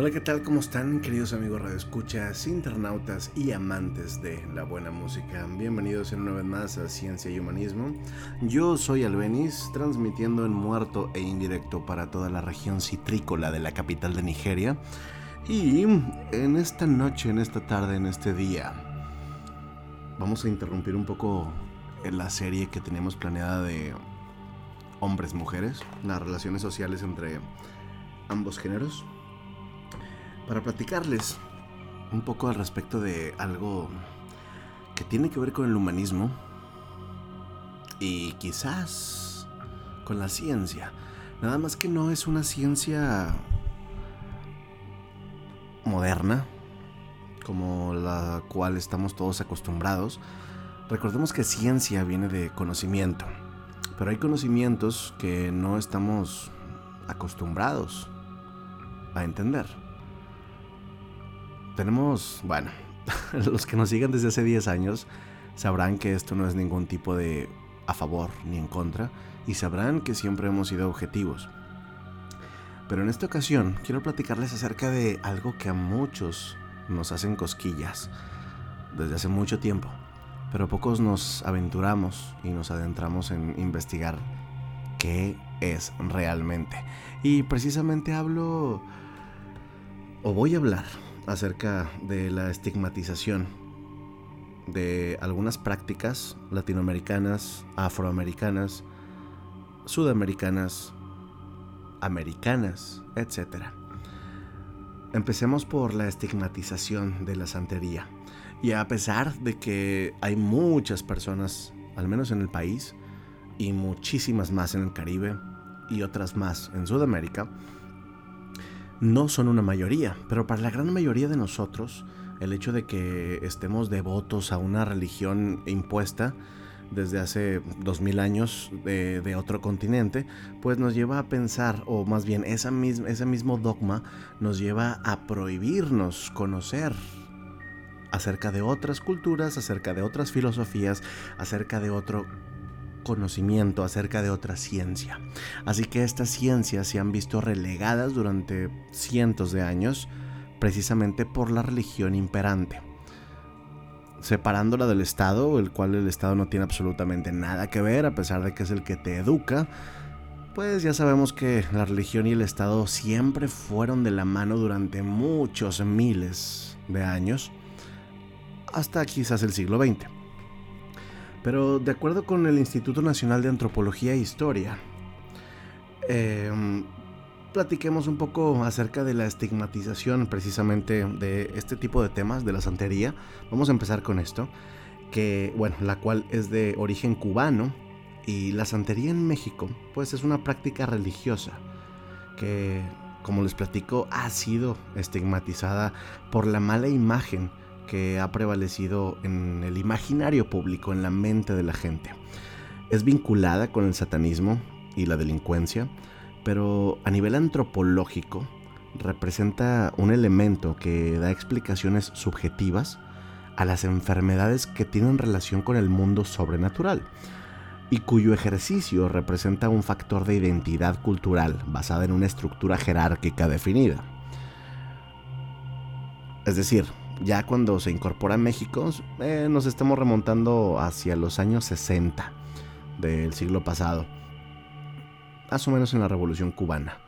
Hola, ¿qué tal? ¿Cómo están, queridos amigos radioescuchas, internautas y amantes de la buena música? Bienvenidos una vez más a Ciencia y Humanismo. Yo soy Albenis, transmitiendo en muerto e indirecto para toda la región citrícola de la capital de Nigeria. Y en esta noche, en esta tarde, en este día, vamos a interrumpir un poco la serie que teníamos planeada de hombres-mujeres, las relaciones sociales entre ambos géneros para platicarles un poco al respecto de algo que tiene que ver con el humanismo y quizás con la ciencia. Nada más que no es una ciencia moderna, como la cual estamos todos acostumbrados. Recordemos que ciencia viene de conocimiento, pero hay conocimientos que no estamos acostumbrados a entender tenemos, bueno, los que nos sigan desde hace 10 años sabrán que esto no es ningún tipo de a favor ni en contra y sabrán que siempre hemos sido objetivos. Pero en esta ocasión quiero platicarles acerca de algo que a muchos nos hacen cosquillas desde hace mucho tiempo, pero pocos nos aventuramos y nos adentramos en investigar qué es realmente. Y precisamente hablo o voy a hablar acerca de la estigmatización de algunas prácticas latinoamericanas, afroamericanas, sudamericanas, americanas, etc. Empecemos por la estigmatización de la santería. Y a pesar de que hay muchas personas, al menos en el país, y muchísimas más en el Caribe y otras más en Sudamérica, no son una mayoría, pero para la gran mayoría de nosotros, el hecho de que estemos devotos a una religión impuesta desde hace dos mil años de, otro continente, pues nos lleva a pensar, o más bien esa ese mismo dogma nos lleva a prohibirnos conocer acerca de otras culturas, acerca de otras filosofías, acerca de otro conocimiento acerca de otra ciencia. Así que estas ciencias se han visto relegadas durante cientos de años precisamente por la religión imperante. Separándola del Estado, el cual el Estado no tiene absolutamente nada que ver, a pesar de que es el que te educa, pues ya sabemos que la religión y el Estado siempre fueron de la mano durante muchos miles de años, hasta quizás el siglo XX. Pero de acuerdo con el Instituto Nacional de Antropología e Historia, em, platiquemos un poco acerca de la estigmatización precisamente de este tipo de temas, de la santería. Vamos a empezar con esto, que bueno, la cual es de origen cubano y la santería en México, pues es una práctica religiosa que, como les platico, ha sido estigmatizada por la mala imagen que ha prevalecido en el imaginario público, en la mente de la gente. Es vinculada con el satanismo y la delincuencia, pero a nivel antropológico representa un elemento que da explicaciones subjetivas a las enfermedades que tienen relación con el mundo sobrenatural y cuyo ejercicio representa un factor de identidad cultural basada en una estructura jerárquica definida. Es decir, ya cuando se incorpora a México, eh, nos estamos remontando hacia los años 60 del siglo pasado, más o menos en la Revolución Cubana,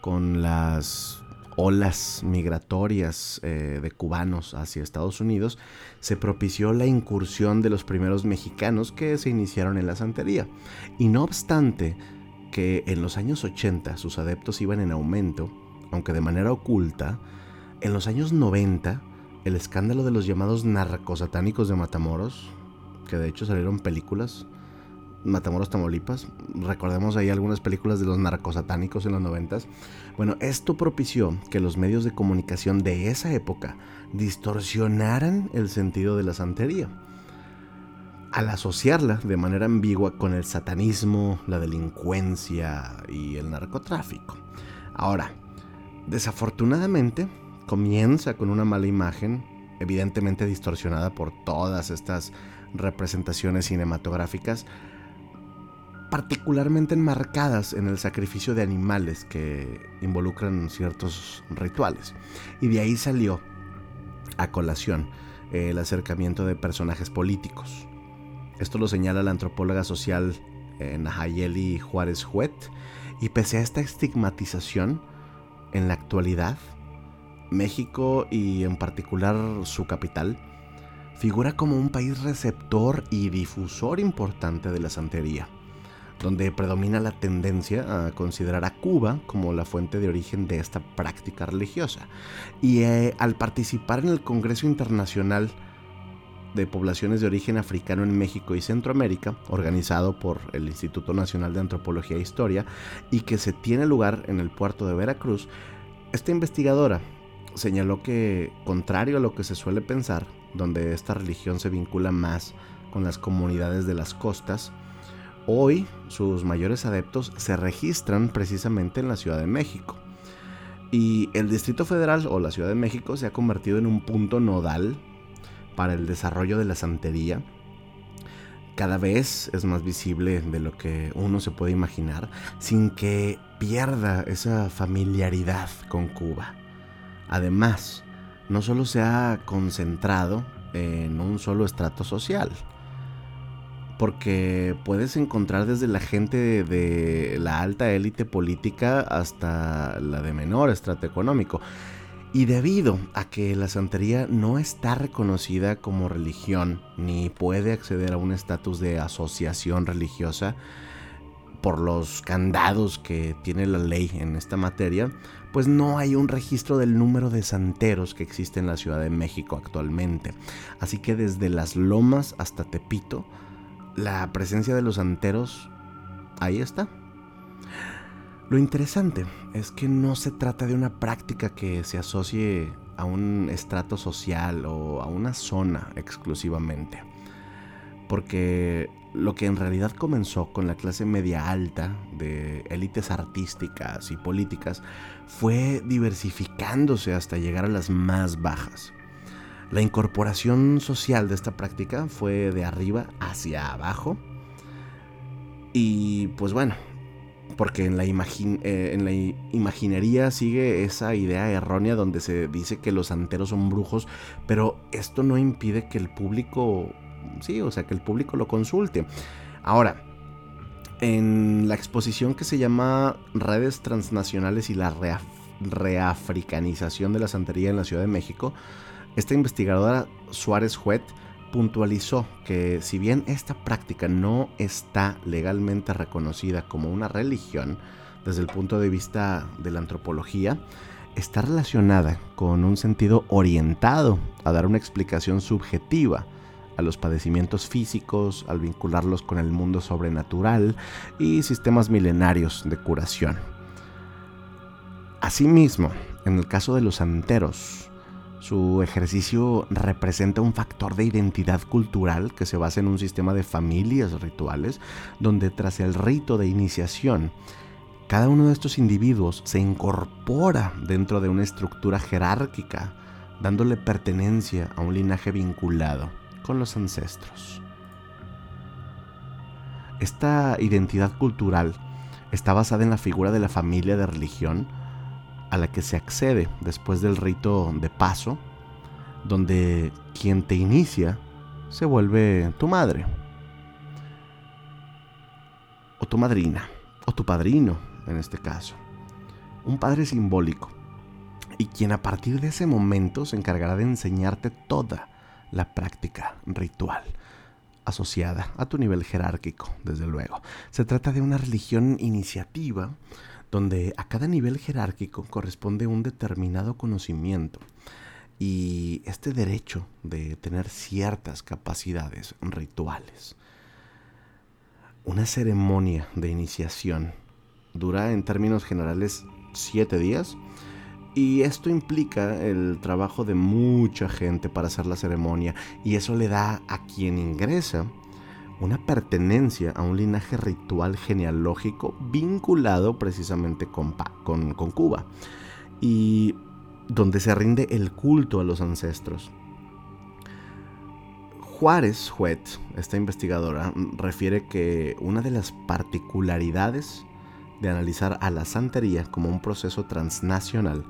con las olas migratorias eh, de cubanos hacia Estados Unidos, se propició la incursión de los primeros mexicanos que se iniciaron en la santería. Y no obstante que en los años 80 sus adeptos iban en aumento, aunque de manera oculta, en los años 90 el escándalo de los llamados narcosatánicos de Matamoros, que de hecho salieron películas, Matamoros, Tamaulipas, recordemos ahí algunas películas de los narcosatánicos en los noventas. Bueno, esto propició que los medios de comunicación de esa época distorsionaran el sentido de la santería al asociarla de manera ambigua con el satanismo, la delincuencia y el narcotráfico. Ahora, desafortunadamente, comienza con una mala imagen, evidentemente distorsionada por todas estas representaciones cinematográficas, particularmente enmarcadas en el sacrificio de animales que involucran ciertos rituales. Y de ahí salió a colación el acercamiento de personajes políticos. Esto lo señala la antropóloga social eh, Nahayeli Juárez Huet, y pese a esta estigmatización, en la actualidad, México y en particular su capital, figura como un país receptor y difusor importante de la santería, donde predomina la tendencia a considerar a Cuba como la fuente de origen de esta práctica religiosa. Y eh, al participar en el Congreso Internacional de Poblaciones de Origen Africano en México y Centroamérica, organizado por el Instituto Nacional de Antropología e Historia, y que se tiene lugar en el puerto de Veracruz, esta investigadora señaló que, contrario a lo que se suele pensar, donde esta religión se vincula más con las comunidades de las costas, hoy sus mayores adeptos se registran precisamente en la Ciudad de México. Y el Distrito Federal o la Ciudad de México se ha convertido en un punto nodal para el desarrollo de la santería. Cada vez es más visible de lo que uno se puede imaginar, sin que pierda esa familiaridad con Cuba. Además, no solo se ha concentrado en un solo estrato social, porque puedes encontrar desde la gente de la alta élite política hasta la de menor estrato económico. Y debido a que la santería no está reconocida como religión ni puede acceder a un estatus de asociación religiosa por los candados que tiene la ley en esta materia, pues no hay un registro del número de santeros que existe en la Ciudad de México actualmente. Así que desde las lomas hasta Tepito, la presencia de los santeros ahí está. Lo interesante es que no se trata de una práctica que se asocie a un estrato social o a una zona exclusivamente. Porque lo que en realidad comenzó con la clase media alta de élites artísticas y políticas fue diversificándose hasta llegar a las más bajas. La incorporación social de esta práctica fue de arriba hacia abajo. Y pues bueno, porque en la, eh, en la imaginería sigue esa idea errónea donde se dice que los santeros son brujos, pero esto no impide que el público sí, o sea, que el público lo consulte. Ahora, en la exposición que se llama Redes Transnacionales y la reafricanización de la santería en la Ciudad de México, esta investigadora Suárez Huet puntualizó que si bien esta práctica no está legalmente reconocida como una religión desde el punto de vista de la antropología, está relacionada con un sentido orientado a dar una explicación subjetiva a los padecimientos físicos, al vincularlos con el mundo sobrenatural y sistemas milenarios de curación. Asimismo, en el caso de los santeros, su ejercicio representa un factor de identidad cultural que se basa en un sistema de familias rituales donde tras el rito de iniciación, cada uno de estos individuos se incorpora dentro de una estructura jerárquica, dándole pertenencia a un linaje vinculado con los ancestros. Esta identidad cultural está basada en la figura de la familia de religión a la que se accede después del rito de paso, donde quien te inicia se vuelve tu madre, o tu madrina, o tu padrino en este caso. Un padre simbólico, y quien a partir de ese momento se encargará de enseñarte toda la práctica ritual asociada a tu nivel jerárquico, desde luego. Se trata de una religión iniciativa donde a cada nivel jerárquico corresponde un determinado conocimiento y este derecho de tener ciertas capacidades rituales. Una ceremonia de iniciación dura en términos generales siete días y esto implica el trabajo de mucha gente para hacer la ceremonia y eso le da a quien ingresa una pertenencia a un linaje ritual genealógico vinculado precisamente con, con, con Cuba y donde se rinde el culto a los ancestros. Juárez Juet, esta investigadora, refiere que una de las particularidades de analizar a la santería como un proceso transnacional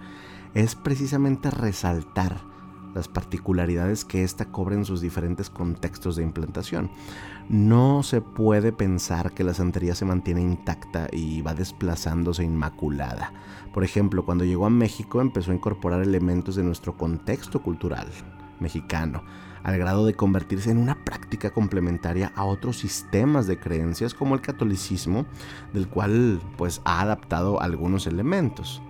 es precisamente resaltar las particularidades que ésta cobra en sus diferentes contextos de implantación. No se puede pensar que la santería se mantiene intacta y va desplazándose inmaculada. Por ejemplo, cuando llegó a México empezó a incorporar elementos de nuestro contexto cultural mexicano, al grado de convertirse en una práctica complementaria a otros sistemas de creencias como el catolicismo, del cual pues ha adaptado algunos elementos.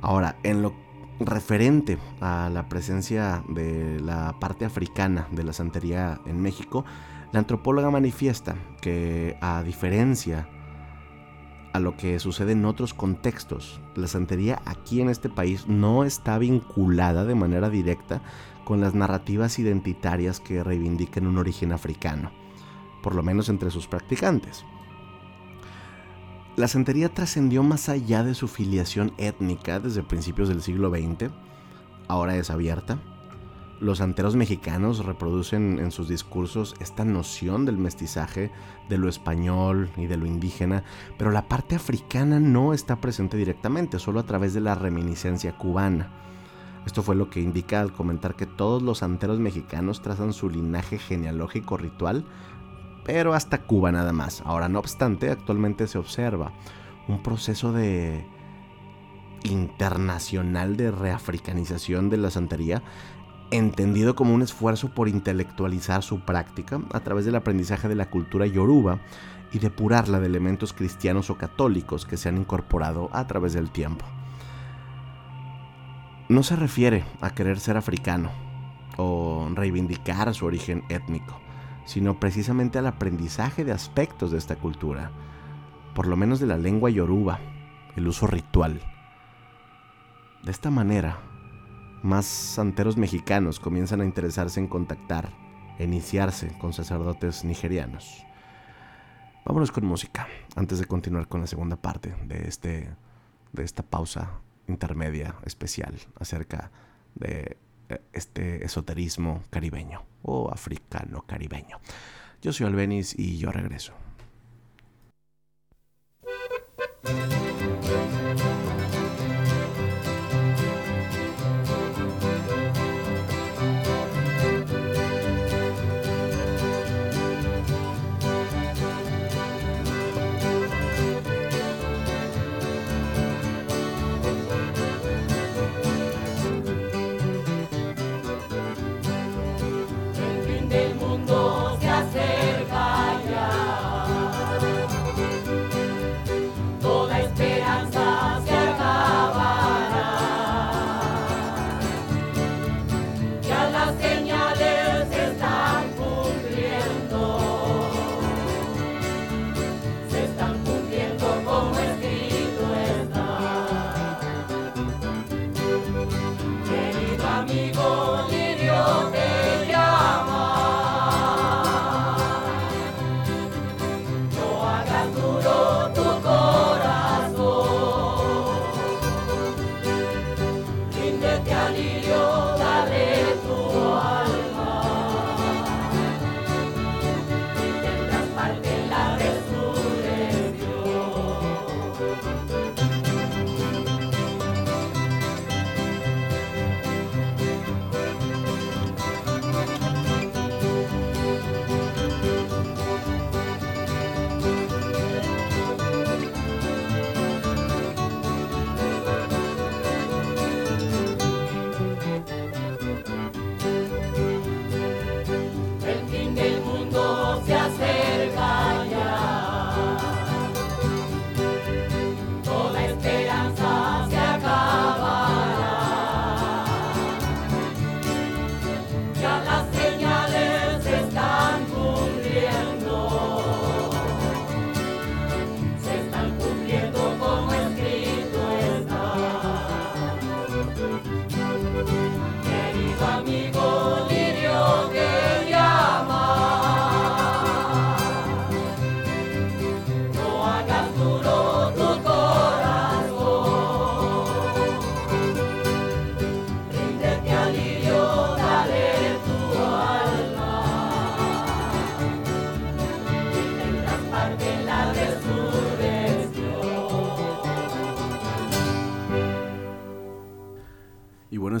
Ahora, en lo referente a la presencia de la parte africana de la santería en México, la antropóloga manifiesta que a diferencia a lo que sucede en otros contextos, la santería aquí en este país no está vinculada de manera directa con las narrativas identitarias que reivindican un origen africano, por lo menos entre sus practicantes. La santería trascendió más allá de su filiación étnica desde principios del siglo XX, ahora es abierta. Los santeros mexicanos reproducen en sus discursos esta noción del mestizaje, de lo español y de lo indígena, pero la parte africana no está presente directamente, solo a través de la reminiscencia cubana. Esto fue lo que indica al comentar que todos los santeros mexicanos trazan su linaje genealógico ritual pero hasta Cuba nada más. Ahora, no obstante, actualmente se observa un proceso de internacional de reafricanización de la santería, entendido como un esfuerzo por intelectualizar su práctica a través del aprendizaje de la cultura yoruba y depurarla de elementos cristianos o católicos que se han incorporado a través del tiempo. No se refiere a querer ser africano o reivindicar su origen étnico sino precisamente al aprendizaje de aspectos de esta cultura, por lo menos de la lengua yoruba, el uso ritual. De esta manera, más santeros mexicanos comienzan a interesarse en contactar e iniciarse con sacerdotes nigerianos. Vámonos con música, antes de continuar con la segunda parte de, este, de esta pausa intermedia especial acerca de eh, este esoterismo caribeño o africano caribeño. Yo soy Albenis y yo regreso.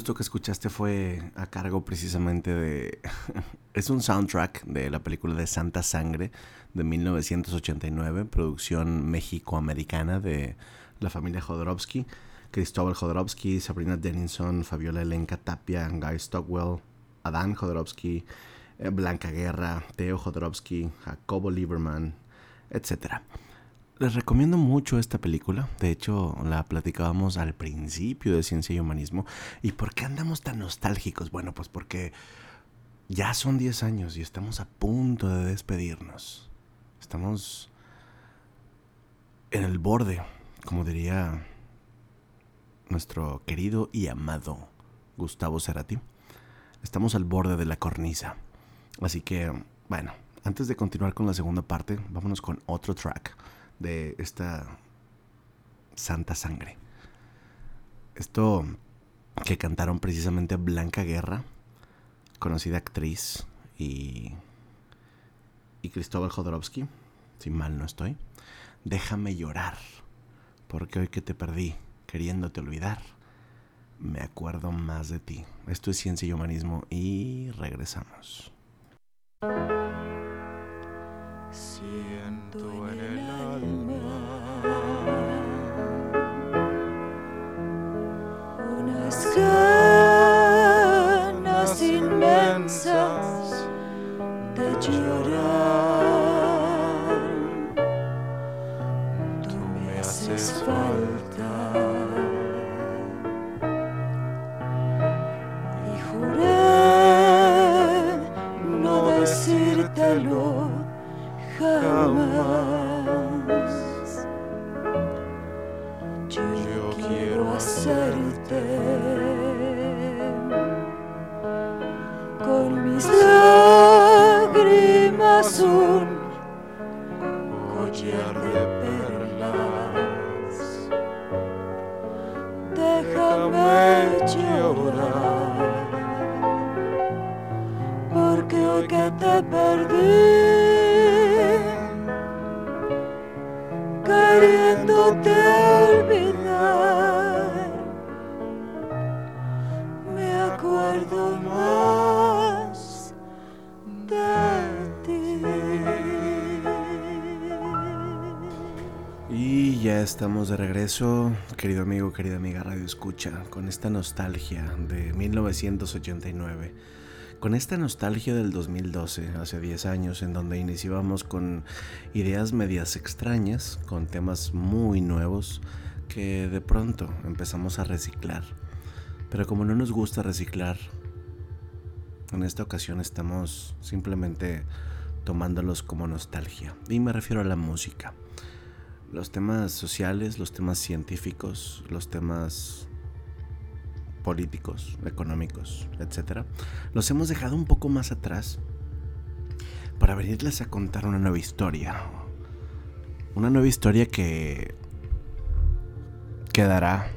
Esto que escuchaste fue a cargo precisamente de... es un soundtrack de la película de Santa Sangre de 1989, producción mexicoamericana de la familia Jodorowsky. Cristóbal Jodorowsky, Sabrina Denison, Fabiola Elenca Tapia, Guy Stockwell, Adán Jodorowsky, eh, Blanca Guerra, Theo Jodorowsky, Jacobo Lieberman, etc. Les recomiendo mucho esta película. De hecho, la platicábamos al principio de Ciencia y Humanismo. ¿Y por qué andamos tan nostálgicos? Bueno, pues porque ya son 10 años y estamos a punto de despedirnos. Estamos en el borde, como diría nuestro querido y amado Gustavo Cerati. Estamos al borde de la cornisa. Así que, bueno, antes de continuar con la segunda parte, vámonos con otro track de esta Santa Sangre. Esto que cantaron precisamente Blanca Guerra, conocida actriz, y, y Cristóbal Jodorowsky, si mal no estoy. Déjame llorar, porque hoy que te perdí, queriéndote olvidar, me acuerdo más de ti. Esto es Ciencia y Humanismo y regresamos. Siento en el alma unas ganas inmensas de llorar. Estamos de regreso, querido amigo, querida amiga Radio Escucha, con esta nostalgia de 1989. Con esta nostalgia del 2012, hace 10 años, en donde iniciábamos con ideas medias extrañas, con temas muy nuevos, que de pronto empezamos a reciclar. Pero como no nos gusta reciclar, en esta ocasión estamos simplemente tomándolos como nostalgia. Y me refiero a la música. Los temas sociales, los temas científicos, los temas políticos, económicos, etc. Los hemos dejado un poco más atrás para venirles a contar una nueva historia. Una nueva historia que quedará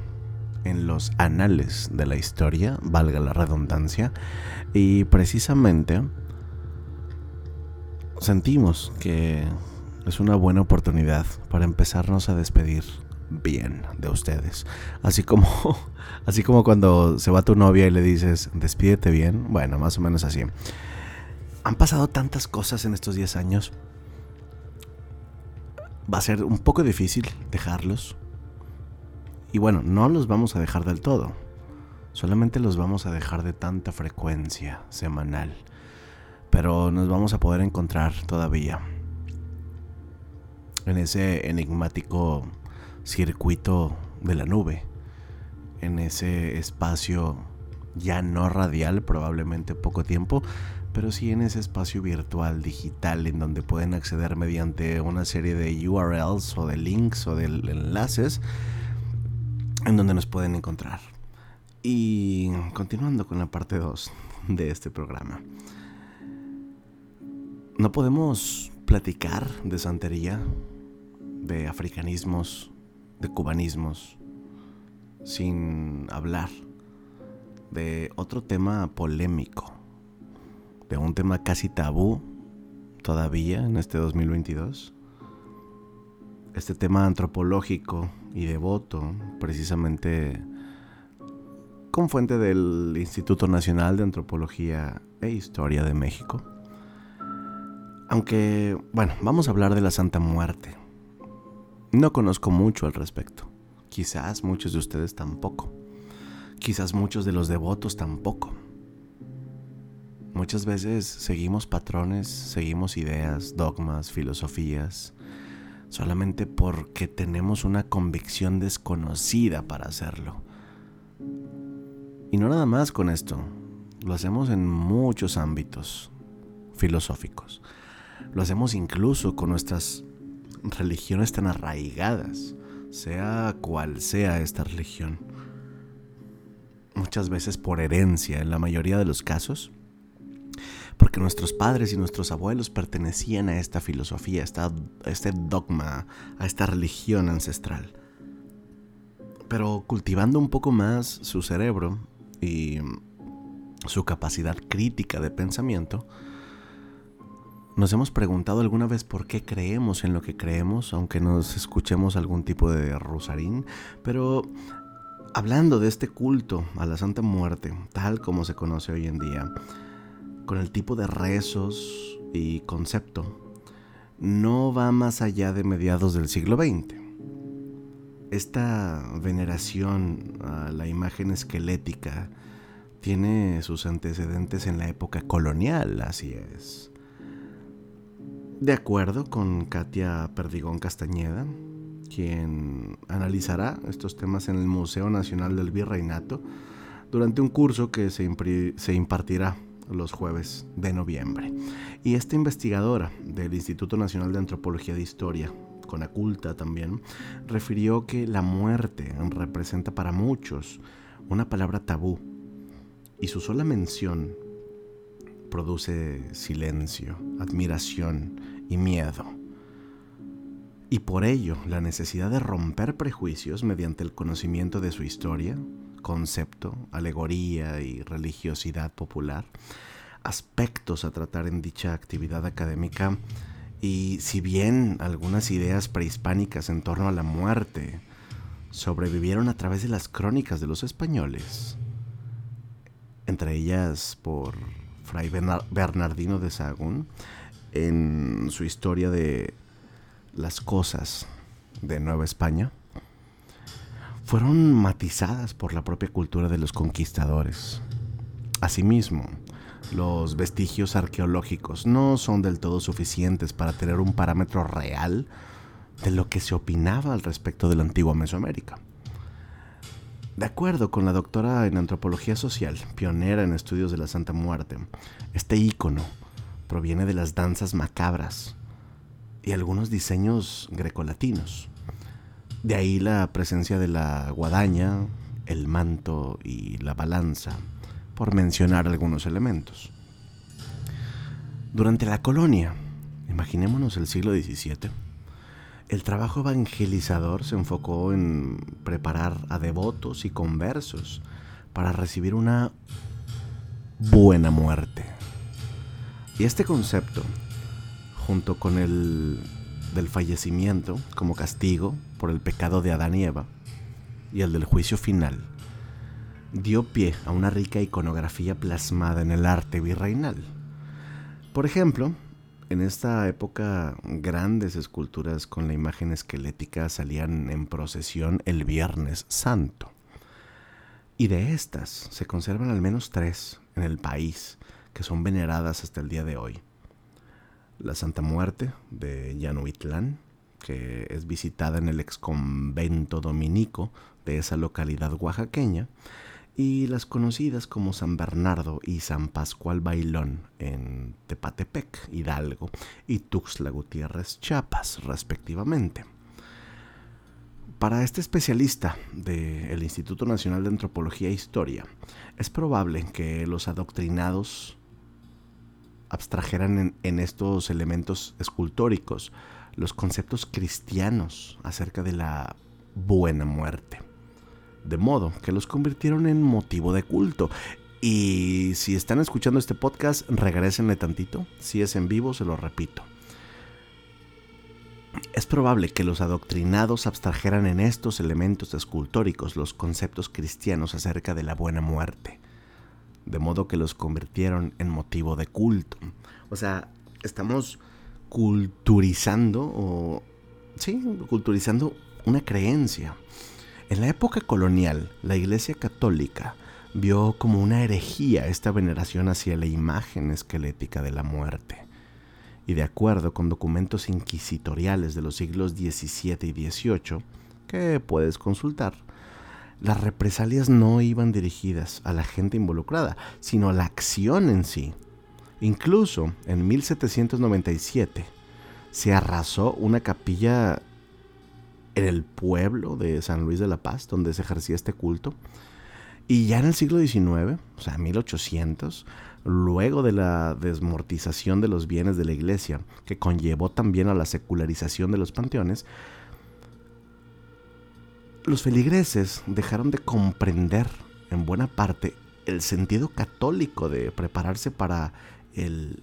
en los anales de la historia, valga la redundancia, y precisamente sentimos que es una buena oportunidad para empezarnos a despedir bien de ustedes. Así como, así como cuando se va tu novia y le dices, despídete bien. Bueno, más o menos así. Han pasado tantas cosas en estos 10 años. Va a ser un poco difícil dejarlos. Y bueno, no los vamos a dejar del todo. Solamente los vamos a dejar de tanta frecuencia semanal. Pero nos vamos a poder encontrar todavía. En ese enigmático circuito de la nube, en ese espacio ya no radial, probablemente poco tiempo, pero sí en ese espacio virtual digital en donde pueden acceder mediante una serie de URLs o de links o de enlaces en donde nos pueden encontrar. Y continuando con la parte 2 de este programa. No podemos platicar de santería, de africanismos, de cubanismos, sin hablar de otro tema polémico, de un tema casi tabú todavía en este 2022. Este tema antropológico y devoto precisamente con fuente del Instituto Nacional de Antropología e Historia de México. Aunque, bueno, vamos a hablar de la Santa Muerte. No conozco mucho al respecto. Quizás muchos de ustedes tampoco. Quizás muchos de los devotos tampoco. Muchas veces seguimos patrones, seguimos ideas, dogmas, filosofías, solamente porque tenemos una convicción desconocida para hacerlo. Y no nada más con esto, lo hacemos en muchos ámbitos filosóficos. Lo hacemos incluso con nuestras religiones tan arraigadas, sea cual sea esta religión. Muchas veces por herencia, en la mayoría de los casos, porque nuestros padres y nuestros abuelos pertenecían a esta filosofía, a, este dogma, a esta religión ancestral. Pero cultivando un poco más su cerebro y su capacidad crítica de pensamiento, nos hemos preguntado alguna vez por qué creemos en lo que creemos, aunque nos escuchemos algún tipo de rosarín, pero hablando de este culto a la Santa Muerte, tal como se conoce hoy en día, con el tipo de rezos y concepto no va más allá de mediados del siglo XX. Esta veneración a la imagen esquelética tiene sus antecedentes en la época colonial, así es. De acuerdo con Katia Perdigón Castañeda, quien analizará estos temas en el Museo Nacional del Virreinato durante un curso que se, impartirá los jueves de noviembre. Y esta investigadora del Instituto Nacional de Antropología de Historia, con Aculta también, refirió que la muerte representa para muchos una palabra tabú y su sola mención produce silencio, admiración y miedo. Y por ello la necesidad de romper prejuicios mediante el conocimiento de su historia, concepto, alegoría y religiosidad popular, aspectos a tratar en dicha actividad académica y si bien algunas ideas prehispánicas en torno a la muerte sobrevivieron a través de las crónicas de los españoles, entre ellas por Fray Bernardino de Sahagún, en su historia de las cosas de Nueva España, fueron matizadas por la propia cultura de los conquistadores. Asimismo, los vestigios arqueológicos no son del todo suficientes para tener un parámetro real de lo que se opinaba al respecto de la antigua Mesoamérica. De acuerdo con la doctora en antropología social, pionera en estudios de la Santa Muerte, este ícono proviene de las danzas macabras y algunos diseños grecolatinos. De ahí la presencia de la guadaña, el manto y la balanza, por mencionar algunos elementos. Durante la colonia, imaginémonos el siglo XVII, el trabajo evangelizador se enfocó en preparar a devotos y conversos para recibir una buena muerte. Y este concepto, junto con el del fallecimiento como castigo por el pecado de Adán y Eva y el del juicio final, dio pie a una rica iconografía plasmada en el arte virreinal. Por ejemplo, en esta época grandes esculturas con la imagen esquelética salían en procesión el Viernes Santo. Y de estas se conservan al menos tres en el país que son veneradas hasta el día de hoy la Santa Muerte de Yanuitlán, que es visitada en el ex convento dominico de esa localidad oaxaqueña, y las conocidas como San Bernardo y San Pascual Bailón en Tepatepec, Hidalgo, y Tuxtla Gutiérrez, Chiapas, respectivamente. Para este especialista del Instituto Nacional de Antropología e Historia, es probable que los adoctrinados abstrajeran en, estos elementos escultóricos los conceptos cristianos acerca de la buena muerte. De modo que los convirtieron en motivo de culto. Y si están escuchando este podcast, regresenle tantito. Si es en vivo, se lo repito. Es probable que los adoctrinados abstrajeran en estos elementos escultóricos los conceptos cristianos acerca de la buena muerte, de modo que los convirtieron en motivo de culto. O sea, estamos culturizando o sí, culturizando una creencia. En la época colonial, la Iglesia Católica vio como una herejía esta veneración hacia la imagen esquelética de la muerte. Y de acuerdo con documentos inquisitoriales de los siglos XVII y XVIII, que puedes consultar, las represalias no iban dirigidas a la gente involucrada, sino a la acción en sí. Incluso en 1797 se arrasó una capilla en el pueblo de San Luis de la Paz, donde se ejercía este culto, y ya en el siglo XIX, o sea, 1800, luego de la desmortización de los bienes de la iglesia, que conllevó también a la secularización de los panteones, los feligreses dejaron de comprender en buena parte el sentido católico de prepararse para el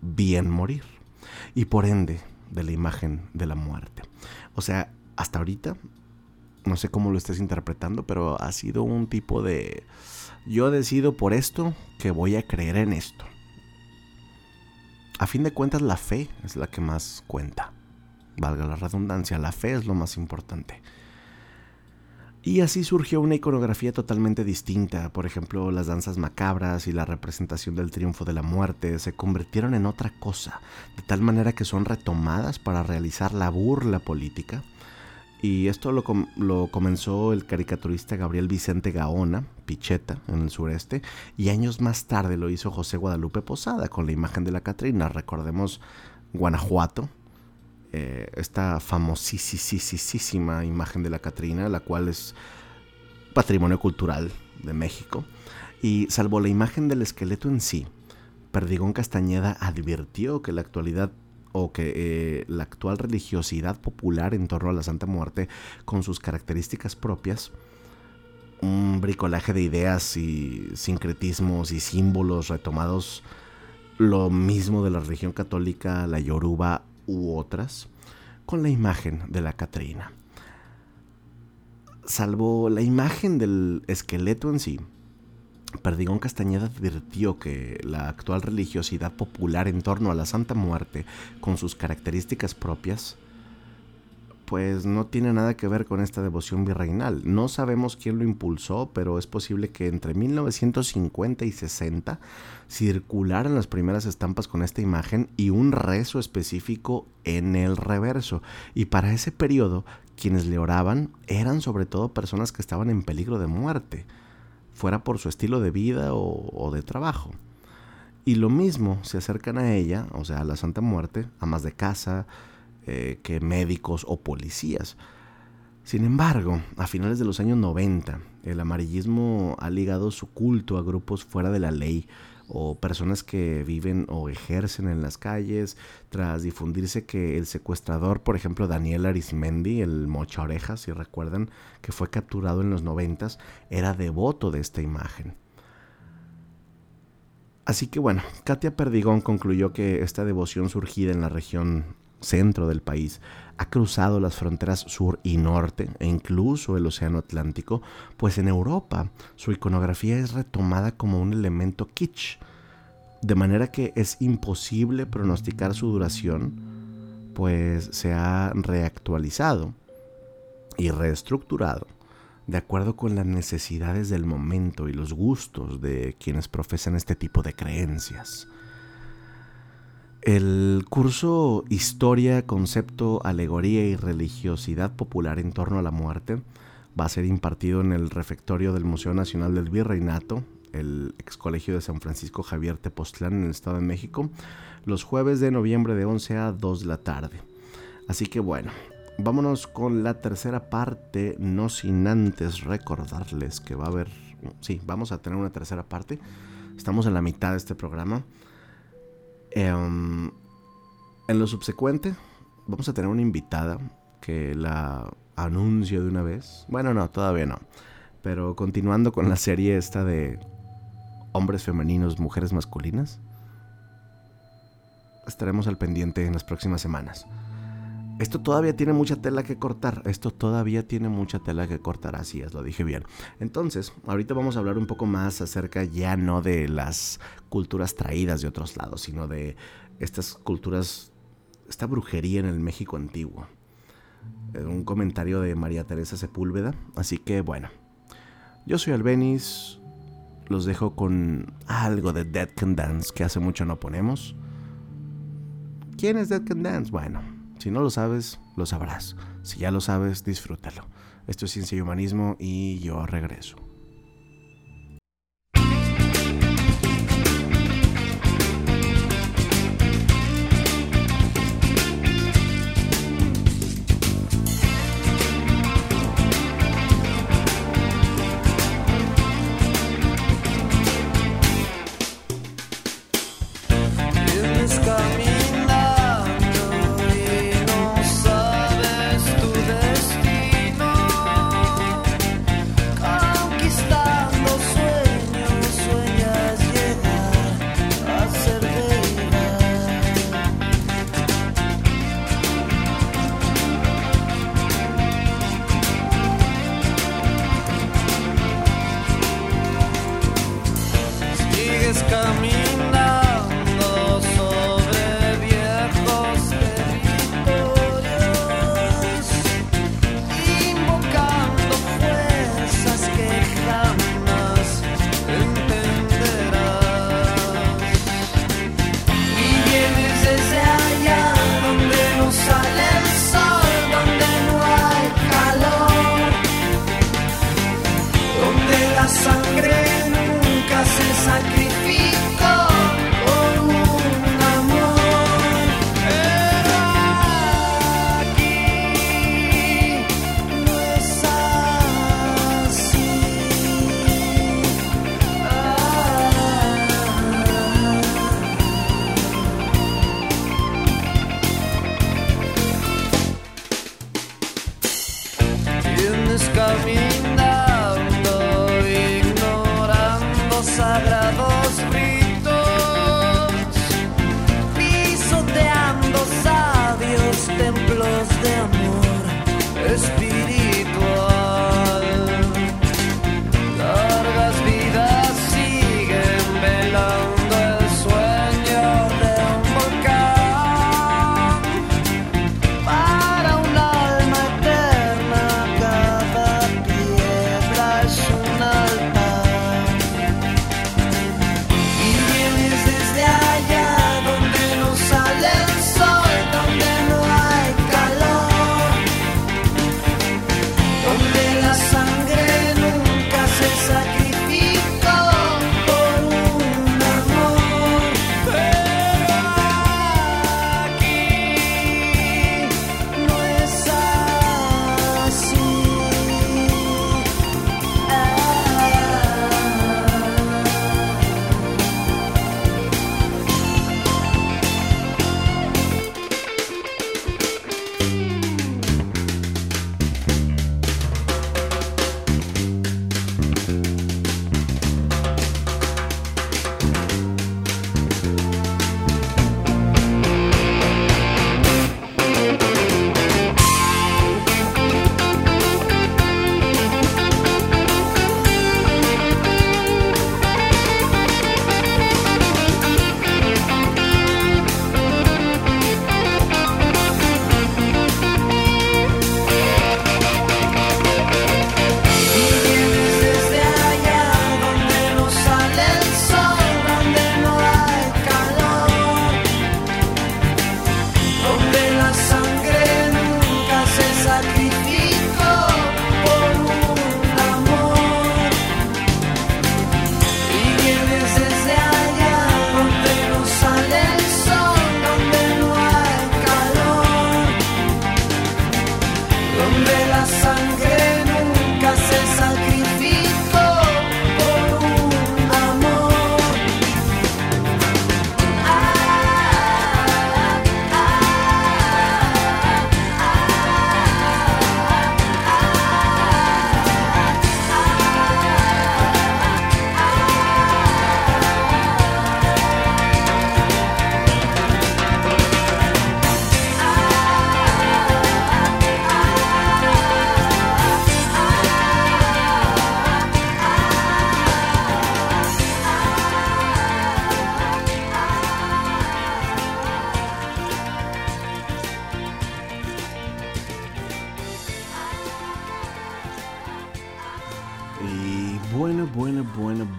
bien morir y por ende de la imagen de la muerte. O sea, hasta ahorita no sé cómo lo estés interpretando, pero ha sido un tipo de... Yo decido por esto que voy a creer en esto. A fin de cuentas, la fe es la que más cuenta. Valga la redundancia, la fe es lo más importante. Y así surgió una iconografía totalmente distinta. Por ejemplo, las danzas macabras y la representación del triunfo de la muerte se convirtieron en otra cosa, de tal manera que son retomadas para realizar la burla política y esto lo, comenzó el caricaturista Gabriel Vicente Gaona, Picheta, en el sureste, y años más tarde lo hizo José Guadalupe Posada con la imagen de la Catrina. Recordemos Guanajuato, eh, esta famosísima imagen de la Catrina, la cual es patrimonio cultural de México. Y salvo la imagen del esqueleto en sí, Perdigón Castañeda advirtió que la actualidad o que eh, la actual religiosidad popular en torno a la Santa Muerte, con sus características propias, un bricolaje de ideas y sincretismos y símbolos retomados, lo mismo de la religión católica, la yoruba u otras, con la imagen de la Catrina. Salvo la imagen del esqueleto en sí, Perdigón Castañeda advirtió que la actual religiosidad popular en torno a la Santa Muerte, con sus características propias, pues no tiene nada que ver con esta devoción virreinal. No sabemos quién lo impulsó, pero es posible que entre 1950 y 60 circularan las primeras estampas con esta imagen y un rezo específico en el reverso. Y para ese periodo, quienes le oraban eran sobre todo personas que estaban en peligro de muerte fuera por su estilo de vida o, de trabajo. Y lo mismo se acercan a ella, o sea, a la Santa Muerte, a más de casa eh, que médicos o policías. Sin embargo, a finales de los años 90, el amarillismo ha ligado su culto a grupos fuera de la ley o personas que viven o ejercen en las calles, tras difundirse que el secuestrador, por ejemplo Daniel Arismendi, el mocha orejas, si recuerdan, que fue capturado en los noventas, era devoto de esta imagen. Así que bueno, Katia Perdigón concluyó que esta devoción surgida en la región centro del país ha cruzado las fronteras sur y norte e incluso el Océano Atlántico, pues en Europa su iconografía es retomada como un elemento kitsch, de manera que es imposible pronosticar su duración, pues se ha reactualizado y reestructurado de acuerdo con las necesidades del momento y los gustos de quienes profesan este tipo de creencias. El curso Historia, Concepto, Alegoría y Religiosidad Popular en torno a la muerte va a ser impartido en el refectorio del Museo Nacional del Virreinato, el ex colegio de San Francisco Javier Tepoztlán en el Estado de México, los jueves de noviembre de 11 a 2 de la tarde. Así que bueno, vámonos con la tercera parte, no sin antes recordarles que va a haber, sí, vamos a tener una tercera parte. Estamos en la mitad de este programa. Em, en lo subsecuente, vamos a tener una invitada que la anuncio de una vez. Bueno, no, todavía no. Pero continuando con la serie esta de hombres femeninos, mujeres masculinas, estaremos al pendiente en las próximas semanas. Esto todavía tiene mucha tela que cortar. Esto todavía tiene mucha tela que cortar. Así es, lo dije bien. Entonces, ahorita vamos a hablar un poco más acerca ya no de las culturas traídas de otros lados, sino de estas culturas, esta brujería en el México antiguo. Eh, un comentario de María Teresa Sepúlveda. Así que bueno, yo soy Albenis. Los dejo con algo de Dead Can Dance que hace mucho no ponemos. ¿Quién es Dead Can Dance? Bueno, si no lo sabes, lo sabrás. Si ya lo sabes, disfrútalo. Esto es Ciencia y Humanismo y yo regreso.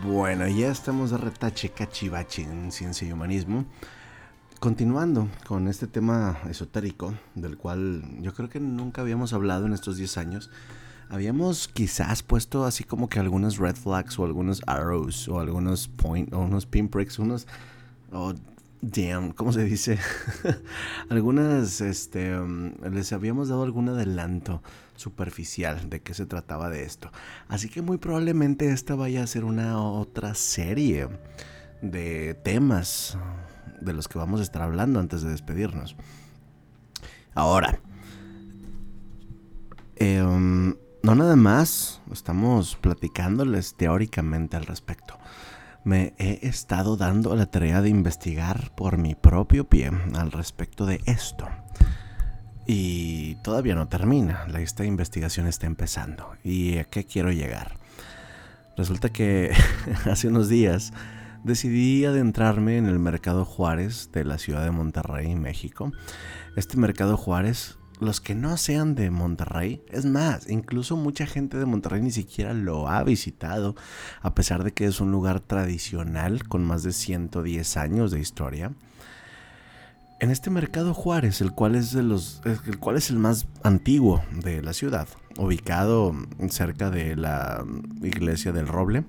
Bueno, ya estamos de retache cachivache en ciencia y humanismo. Continuando con este tema esotérico, del cual yo creo que nunca habíamos hablado en estos 10 años, habíamos quizás puesto así como que algunos red flags o algunos arrows o algunos point o unos pinpricks, unos oh, damn, ¿cómo se dice? Algunas este um, les habíamos dado algún adelanto superficial de qué se trataba de esto. Así que muy probablemente esta vaya a ser una otra serie de temas de los que vamos a estar hablando antes de despedirnos. Ahora, em, no nada más estamos platicándoles teóricamente al respecto. Me he estado dando la tarea de investigar por mi propio pie al respecto de esto. Y todavía no termina, esta investigación está empezando. ¿Y a qué quiero llegar? Resulta que hace unos días decidí adentrarme en el Mercado Juárez de la ciudad de Monterrey, México. Este Mercado Juárez, los que no sean de Monterrey, es más, incluso mucha gente de Monterrey ni siquiera lo ha visitado, a pesar de que es un lugar tradicional con más de 110 años de historia en este mercado Juárez, el cual es de los, el cual es el más antiguo de la ciudad, ubicado cerca de la iglesia del Roble,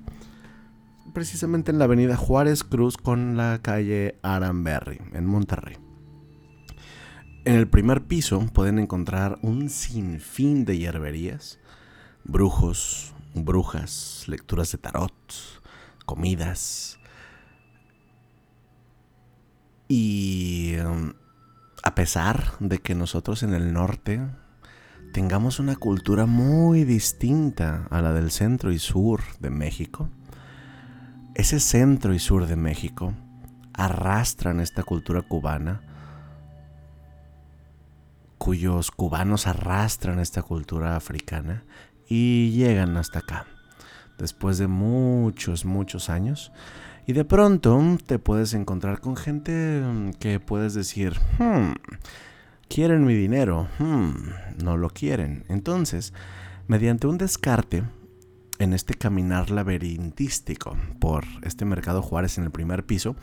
precisamente en la avenida Juárez Cruz con la calle Aranberry, en Monterrey. En el primer piso pueden encontrar un sinfín de hierberías, brujos, brujas, lecturas de tarot, comidas, y um, a pesar de que nosotros en el norte tengamos una cultura muy distinta a la del centro y sur de México, ese centro y sur de México arrastran esta cultura cubana, cuyos cubanos arrastran esta cultura africana y llegan hasta acá. Después de muchos, muchos años, y de pronto te puedes encontrar con gente mm, que puedes decir, hmm, quieren mi dinero, hmm, no lo quieren. Entonces, mediante un descarte, en este caminar laberintístico por este mercado Juárez en el primer piso,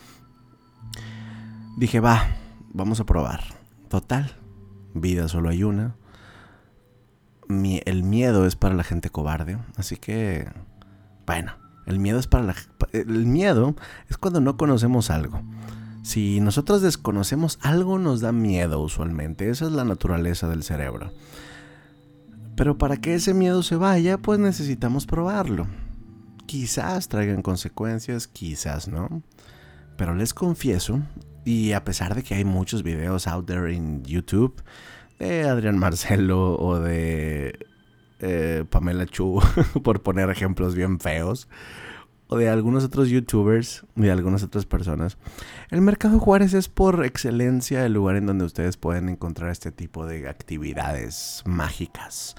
dije, va, vamos a probar. Total, vida solo hay una. el miedo es para la gente cobarde, así que, bueno, el miedo es para la el miedo es cuando no conocemos algo. Si nosotros desconocemos algo nos da miedo usualmente, esa es la naturaleza del cerebro. Pero para que ese miedo se vaya, pues necesitamos probarlo. Quizás traigan consecuencias, quizás no. Pero les confieso, y a pesar de que hay muchos videos out there en YouTube de Adrián Marcelo o de eh, Pamela Chu, por poner ejemplos bien feos, o de algunos otros youtubers, de algunas otras personas. El Mercado Juárez es por excelencia el lugar en donde ustedes pueden encontrar este tipo de actividades mágicas.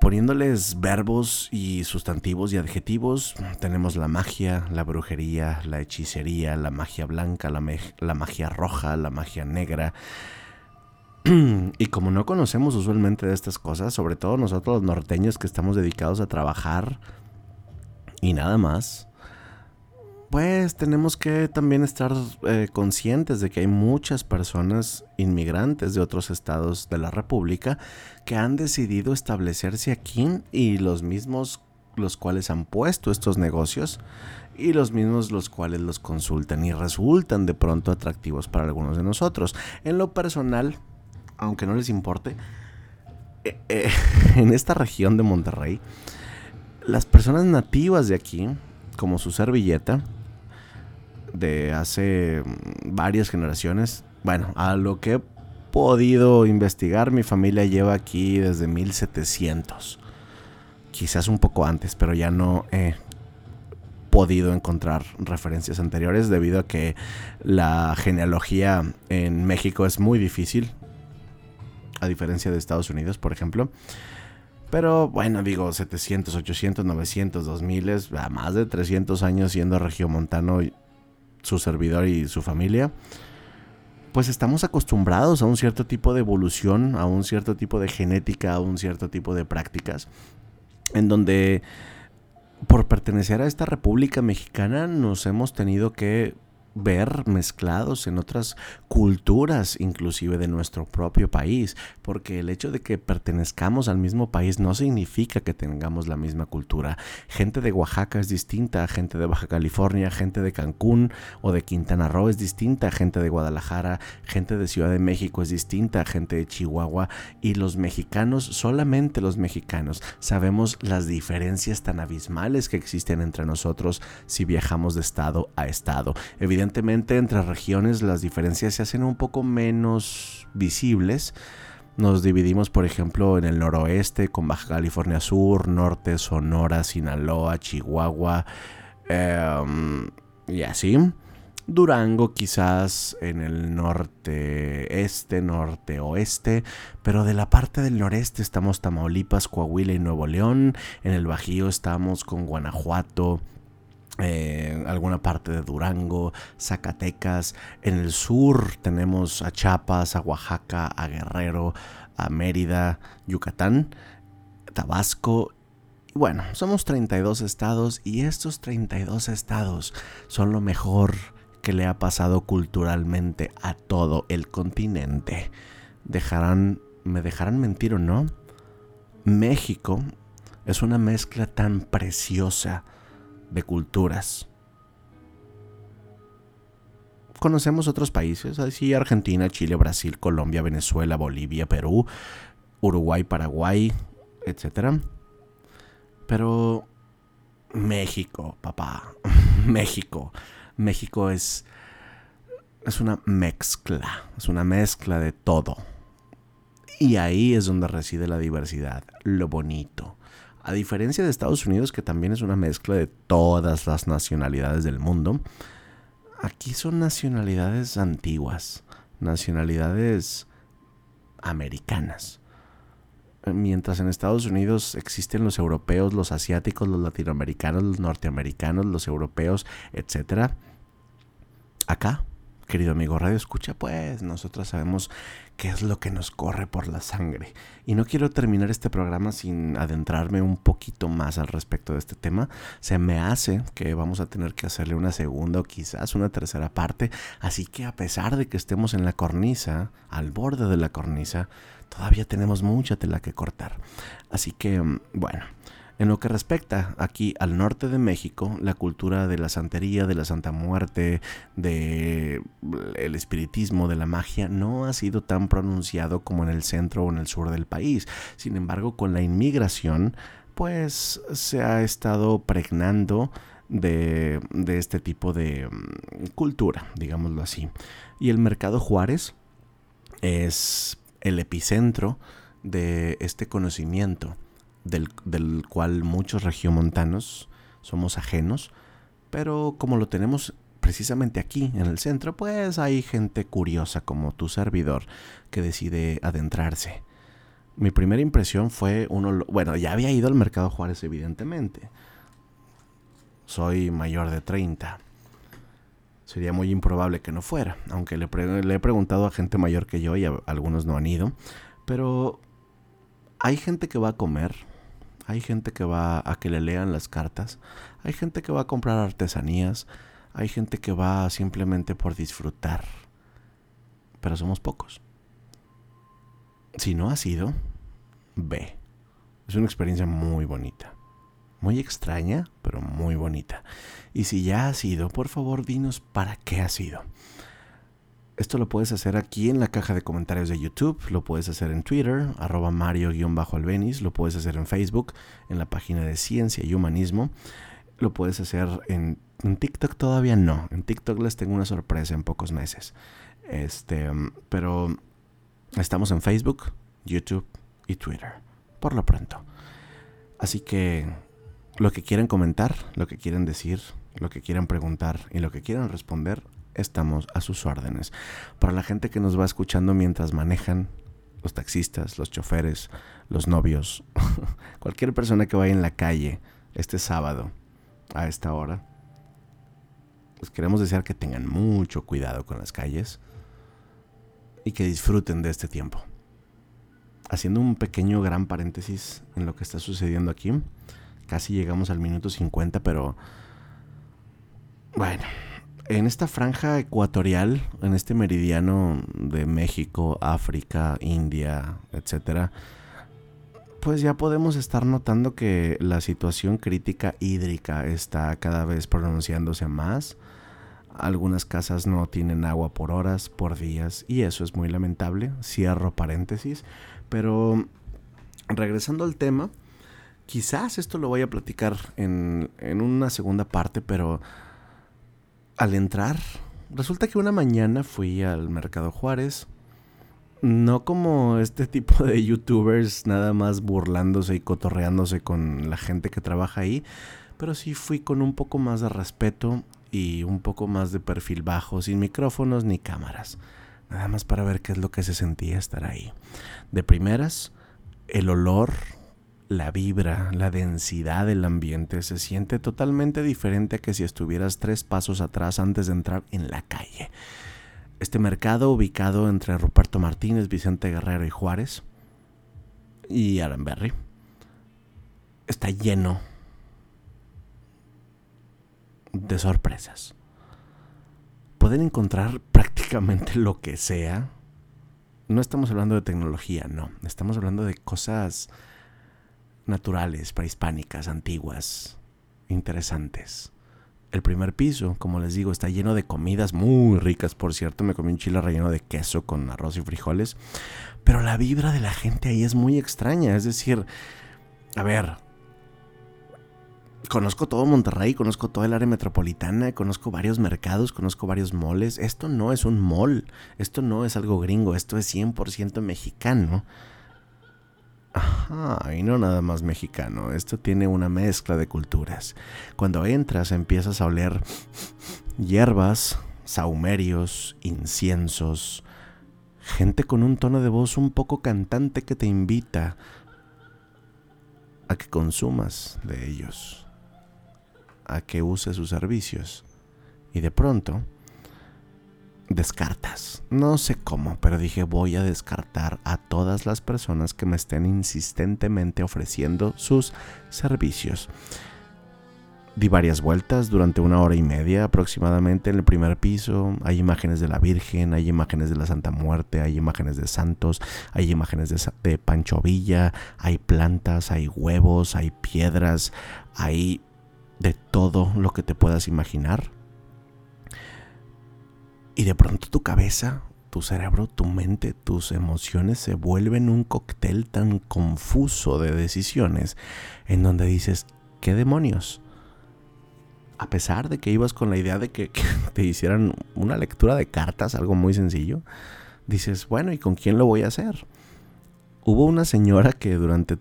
Poniéndoles verbos y sustantivos y adjetivos, tenemos la magia, la brujería, la hechicería, la magia blanca, la, magia roja, la magia negra, y como no conocemos usualmente de estas cosas, sobre todo nosotros los norteños que estamos dedicados a trabajar y nada más, pues tenemos que también estar eh, conscientes de que hay muchas personas inmigrantes de otros estados de la República que han decidido establecerse aquí y los mismos los cuales han puesto estos negocios y los mismos los cuales los consultan y resultan de pronto atractivos para algunos de nosotros. En lo personal, aunque no les importe, eh, eh, en esta región de Monterrey, las personas nativas de aquí, como su servilleta, de hace varias generaciones, bueno, a lo que he podido investigar, mi familia lleva aquí desde 1700. Quizás un poco antes, pero ya no he podido encontrar referencias anteriores debido a que la genealogía en México es muy difícil, a diferencia de Estados Unidos, por ejemplo. Pero bueno, digo, 700, 800, 900, 2000, es a más de 300 años siendo regiomontano su servidor y su familia. Pues estamos acostumbrados a un cierto tipo de evolución, a un cierto tipo de genética, a un cierto tipo de prácticas, en donde por pertenecer a esta República Mexicana nos hemos tenido que ver mezclados en otras culturas, inclusive de nuestro propio país, porque el hecho de que pertenezcamos al mismo país no significa que tengamos la misma cultura. Gente de Oaxaca es distinta gente de Baja California, gente de Cancún o de Quintana Roo es distinta gente de Guadalajara, gente de Ciudad de México es distinta gente de Chihuahua y los mexicanos, solamente los mexicanos, sabemos las diferencias tan abismales que existen entre nosotros si viajamos de estado a estado. Entre regiones las diferencias se hacen un poco menos visibles. Nos dividimos, por ejemplo, en el noroeste con Baja California Sur, norte, Sonora, Sinaloa, Chihuahua em, y así. Durango quizás en el norte este, norte oeste, pero de la parte del noreste estamos Tamaulipas, Coahuila y Nuevo León, en el Bajío estamos con Guanajuato, eh, alguna parte de Durango, Zacatecas. En el sur tenemos a Chiapas, a Oaxaca, a Guerrero, a Mérida, Yucatán, Tabasco. Y bueno, somos 32 estados y estos 32 estados son lo mejor que le ha pasado culturalmente a todo el continente. Dejarán, me dejarán mentir o no. México es una mezcla tan preciosa de culturas. Conocemos otros países, así Argentina, Chile, Brasil, Colombia, Venezuela, Bolivia, Perú, Uruguay, Paraguay, etc. Pero México, papá, México. México es es una mezcla, es una mezcla de todo. Y ahí es donde reside la diversidad, lo bonito. A diferencia de Estados Unidos, que también es una mezcla de todas las nacionalidades del mundo, aquí son nacionalidades antiguas, nacionalidades americanas. Mientras en Estados Unidos existen los europeos, los asiáticos, los latinoamericanos, los norteamericanos, los europeos, etc. Acá querido amigo Radio Escucha, pues nosotros sabemos qué es lo que nos corre por la sangre. Y no quiero terminar este programa sin adentrarme un poquito más al respecto de este tema. Se me hace que vamos a tener que hacerle una segunda o quizás una tercera parte. Así que a pesar de que estemos en la cornisa, al borde de la cornisa, todavía tenemos mucha tela que cortar. Así que, mm, bueno. En lo que respecta aquí al norte de México, la cultura de la santería, de la Santa Muerte, de el espiritismo, de la magia, no ha sido tan pronunciado como en el centro o en el sur del país. Sin embargo, con la inmigración, pues se ha estado pregnando de, de este tipo de mm, cultura, digámoslo así. Y el mercado Juárez es el epicentro de este conocimiento del, cual muchos regiomontanos somos ajenos, pero como lo tenemos precisamente aquí en el centro, pues hay gente curiosa como tu servidor que decide adentrarse. Mi primera impresión fue uno, bueno, ya había ido al Mercado Juárez evidentemente. Soy mayor de 30. Sería muy improbable que no fuera, aunque le he preguntado a gente mayor que yo y algunos no han ido. Pero hay gente que va a comer, hay gente que va a que le lean las cartas, hay gente que va a comprar artesanías, hay gente que va simplemente por disfrutar, pero somos pocos. Si no ha sido, ve. Es una experiencia muy bonita. Muy extraña, pero muy bonita. Y si ya ha sido, por favor dinos para qué ha sido. Esto lo puedes hacer aquí en la caja de comentarios de YouTube, lo puedes hacer en Twitter, arroba mario-albenis, lo puedes hacer en Facebook, en la página de Ciencia y Humanismo, lo puedes hacer en, TikTok todavía no, en TikTok les tengo una sorpresa en pocos meses. Este, pero estamos en Facebook, YouTube y Twitter, por lo pronto. Así que lo que quieran comentar, lo que quieran decir, lo que quieran preguntar y lo que quieran responder, estamos a sus órdenes. Para la gente que nos va escuchando mientras manejan, los taxistas, los choferes, los novios, cualquier persona que vaya en la calle este sábado a esta hora, les queremos desear que tengan mucho cuidado con las calles y que disfruten de este tiempo. Haciendo un pequeño gran paréntesis en lo que está sucediendo aquí, casi llegamos al minuto 50, pero bueno, en esta franja ecuatorial, en este meridiano de México, África, India, etcétera, pues ya podemos estar notando que la situación crítica hídrica está cada vez pronunciándose más. Algunas casas no tienen agua por horas, por días, y eso es muy lamentable. Cierro paréntesis. Pero regresando al tema, quizás esto lo voy a platicar en, en una segunda parte, pero al entrar, resulta que una mañana fui al Mercado Juárez no como este tipo de youtubers nada más burlándose y cotorreándose con la gente que trabaja ahí, pero sí fui con un poco más de respeto y un poco más de perfil bajo, sin micrófonos ni cámaras. Nada más para ver qué es lo que se sentía estar ahí. De primeras, el olor, la vibra, la densidad del ambiente se siente totalmente diferente que si estuvieras tres pasos atrás antes de entrar en la calle. Este mercado ubicado entre Ruperto Martínez, Vicente Guerrero y Juárez y Aranberry está lleno de sorpresas. Pueden encontrar prácticamente lo que sea. No estamos hablando de tecnología, no. Estamos hablando de cosas naturales, prehispánicas, antiguas, interesantes. El primer piso, como les digo, está lleno de comidas muy ricas, por cierto. Me comí un chile relleno de queso con arroz y frijoles. Pero la vibra de la gente ahí es muy extraña. Es decir, a ver, conozco todo Monterrey, conozco toda el área metropolitana, conozco varios mercados, conozco varios moles. Esto no es un mall, esto no es algo gringo, esto es 100% mexicano. Ajá, y no nada más mexicano, esto tiene una mezcla de culturas. Cuando entras empiezas a oler hierbas, saumerios, inciensos, gente con un tono de voz un poco cantante que te invita a que consumas de ellos, a que uses sus servicios. Y de pronto descartas. No sé cómo, pero dije voy a descartar a todas las personas que me estén insistentemente ofreciendo sus servicios. Di varias vueltas durante una hora y media aproximadamente en el primer piso. Hay imágenes de la Virgen, hay imágenes de la Santa Muerte, hay imágenes de santos, hay imágenes de, de Pancho Villa, hay plantas, hay huevos, hay piedras, hay de todo lo que te puedas imaginar. De pronto tu cabeza, tu cerebro, tu mente, tus emociones se vuelven un cóctel tan confuso de decisiones en donde dices, ¿qué demonios? A pesar de que ibas con la idea de que, que te hicieran una lectura de cartas, algo muy sencillo, dices, bueno, ¿y con quién lo voy a hacer? Hubo una señora que durante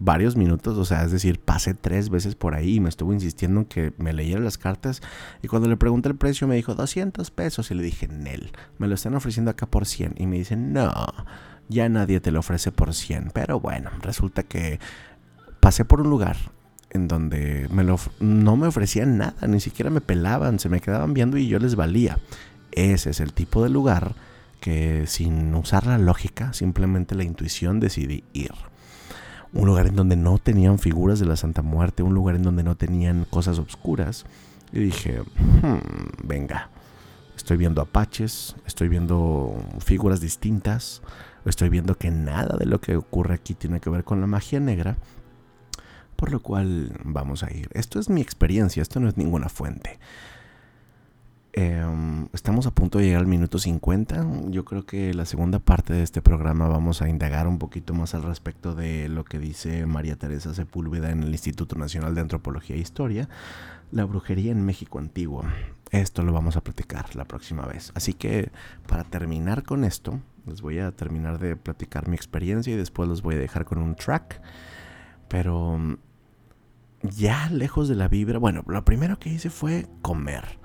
varios minutos, o sea, es decir, pasé tres veces por ahí y me estuvo insistiendo en que me leyera las cartas. Y cuando le pregunté el precio me dijo 200 pesos y le dije, Nel, me lo están ofreciendo acá por 100 y me dicen, no, ya nadie te lo ofrece por 100, pero bueno, resulta que pasé por un lugar en donde me lo, no me ofrecían nada, ni siquiera me pelaban, se me quedaban viendo y yo les valía. Ese es el tipo de lugar que sin usar la lógica, simplemente la intuición decidí ir un lugar en donde no tenían figuras de la Santa Muerte, un lugar en donde no tenían cosas oscuras. Y dije, hmm, venga, estoy viendo apaches, estoy viendo figuras distintas, estoy viendo que nada de lo que ocurre aquí tiene que ver con la magia negra, por lo cual vamos a ir. Esto es mi experiencia, esto no es ninguna fuente. Eh, estamos a punto de llegar al minuto 50. Yo creo que la segunda parte de este programa vamos a indagar un poquito más al respecto de lo que dice María Teresa Sepúlveda en el Instituto Nacional de Antropología e Historia, la brujería en México antiguo. Esto lo vamos a platicar la próxima vez. Así que para terminar con esto, les voy a terminar de platicar mi experiencia y después los voy a dejar con un track. Pero ya lejos de la vibra, bueno, lo primero que hice fue comer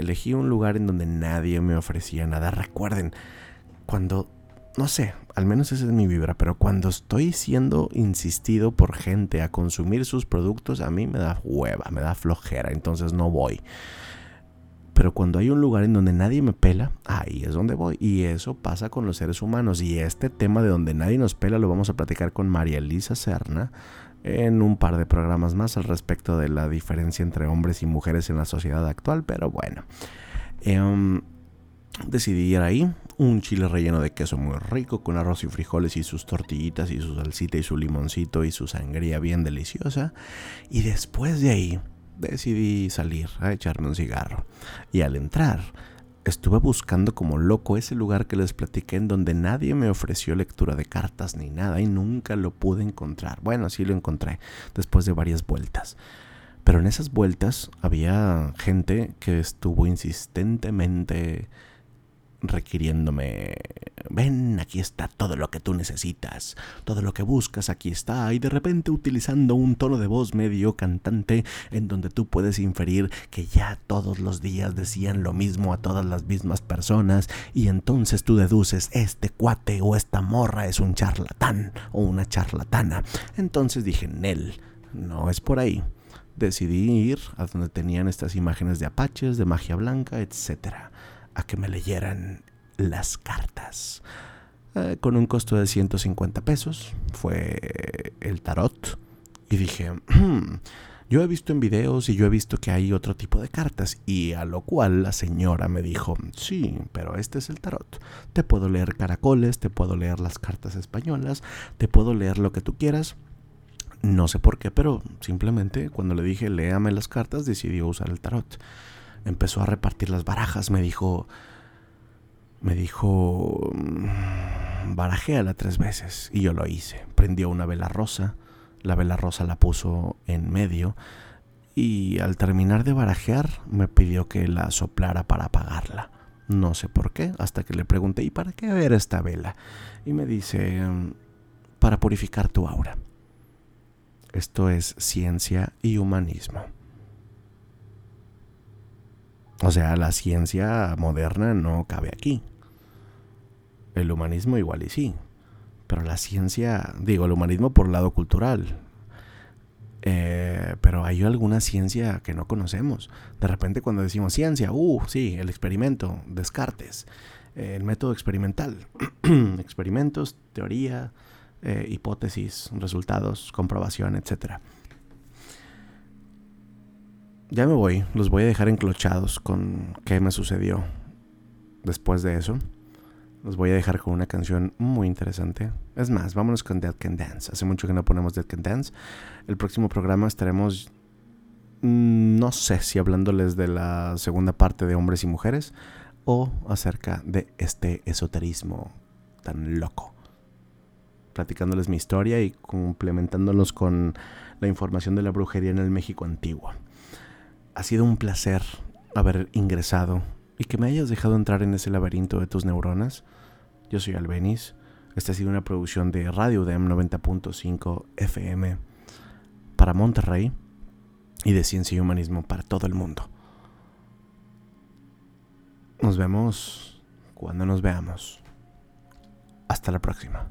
elegí un lugar en donde nadie me ofrecía nada. Recuerden, cuando, no sé, al menos esa es mi vibra, pero cuando estoy siendo insistido por gente a consumir sus productos, a mí me da hueva, me da flojera, entonces no voy. Pero cuando hay un lugar en donde nadie me pela, ahí es donde voy. Y eso pasa con los seres humanos. Y este tema de donde nadie nos pela lo vamos a platicar con María Elisa Serna en un par de programas más al respecto de la diferencia entre hombres y mujeres en la sociedad actual, pero bueno. Em, decidí ir ahí, un chile relleno de queso muy rico, con arroz y frijoles y sus tortillitas y su salsita y su limoncito y su sangría bien deliciosa. Y después de ahí decidí salir a echarme un cigarro. Y al entrar, estuve buscando como loco ese lugar que les platiqué en donde nadie me ofreció lectura de cartas ni nada y nunca lo pude encontrar. Bueno, sí lo encontré después de varias vueltas. Pero en esas vueltas había gente que estuvo insistentemente requiriéndome, ven, aquí está todo lo que tú necesitas, todo lo que buscas aquí está, y de repente utilizando un tono de voz medio cantante en donde tú puedes inferir que ya todos los días decían lo mismo a todas las mismas personas, y entonces tú deduces, este cuate o esta morra es un charlatán o una charlatana. Entonces dije, Nel, no es por ahí. Decidí ir a donde tenían estas imágenes de apaches, de magia blanca, etcétera que me leyeran las cartas. Eh, con un costo de 150 pesos. Fue el tarot. Y dije, "Hmm, yo he visto en videos y yo he visto que hay otro tipo de cartas. Y a lo cual la señora me dijo, sí, pero este es el tarot. Te puedo leer caracoles, te puedo leer las cartas españolas, te puedo leer lo que tú quieras. No sé por qué, pero simplemente cuando le dije léame las cartas decidió usar el tarot empezó a repartir las barajas, me dijo, me dijo, "Mm, barajéala tres veces. Y yo lo hice. Prendió una vela rosa, la vela rosa la puso en medio y al terminar de barajear me pidió que la soplara para apagarla. No sé por qué, hasta que le pregunté, ¿y para qué ver esta vela? Y me dice, "Mm, para purificar tu aura. Esto es ciencia y humanismo. O sea, la ciencia moderna no cabe aquí. El humanismo igual y sí. Pero la ciencia, digo, el humanismo por lado cultural. Eh, pero hay alguna ciencia que no conocemos. De repente cuando decimos ciencia, uh, sí, el experimento, Descartes, eh, el método experimental, experimentos, teoría, eh, hipótesis, resultados, comprobación, etcétera. Ya me voy, los voy a dejar enclochados con qué me sucedió después de eso. Los voy a dejar con una canción muy interesante. Es más, vámonos con Dead Can Dance. Hace mucho que no ponemos Dead Can Dance. El próximo programa estaremos, mm, no sé si hablándoles de la segunda parte de hombres y mujeres o acerca de este esoterismo tan loco. Platicándoles mi historia y complementándolos con la información de la brujería en el México antiguo ha sido un placer haber ingresado y que me hayas dejado entrar en ese laberinto de tus neuronas. Yo soy Albenis. Esta ha sido una producción de Radio Dem 90.5 FM para Monterrey y de Ciencia y Humanismo para todo el mundo. Nos vemos cuando nos veamos. Hasta la próxima.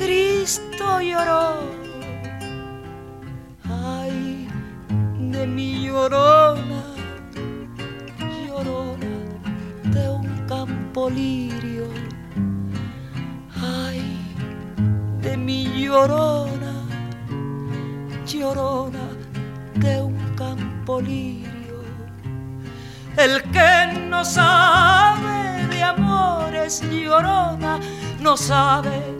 Cristo lloró. Ay, de mi llorona, llorona de un campo lirio. Ay, de mi llorona, llorona de un campo lirio el que no sabe de amores llorona, no sabe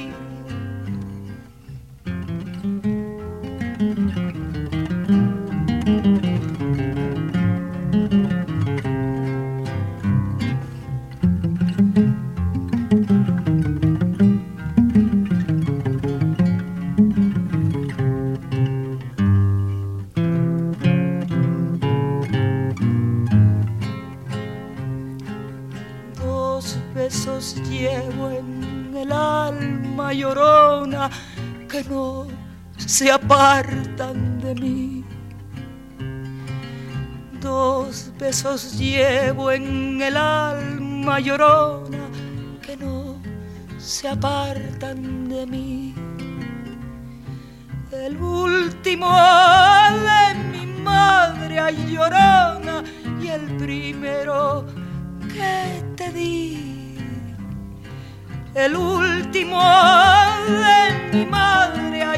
Se apartan de mí. Dos besos llevo en el alma llorona que no se apartan de mí. El último de mi madre llorona y el primero que te di el último de mi madre a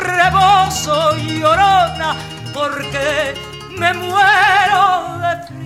rebozo llorona, porque me muero de.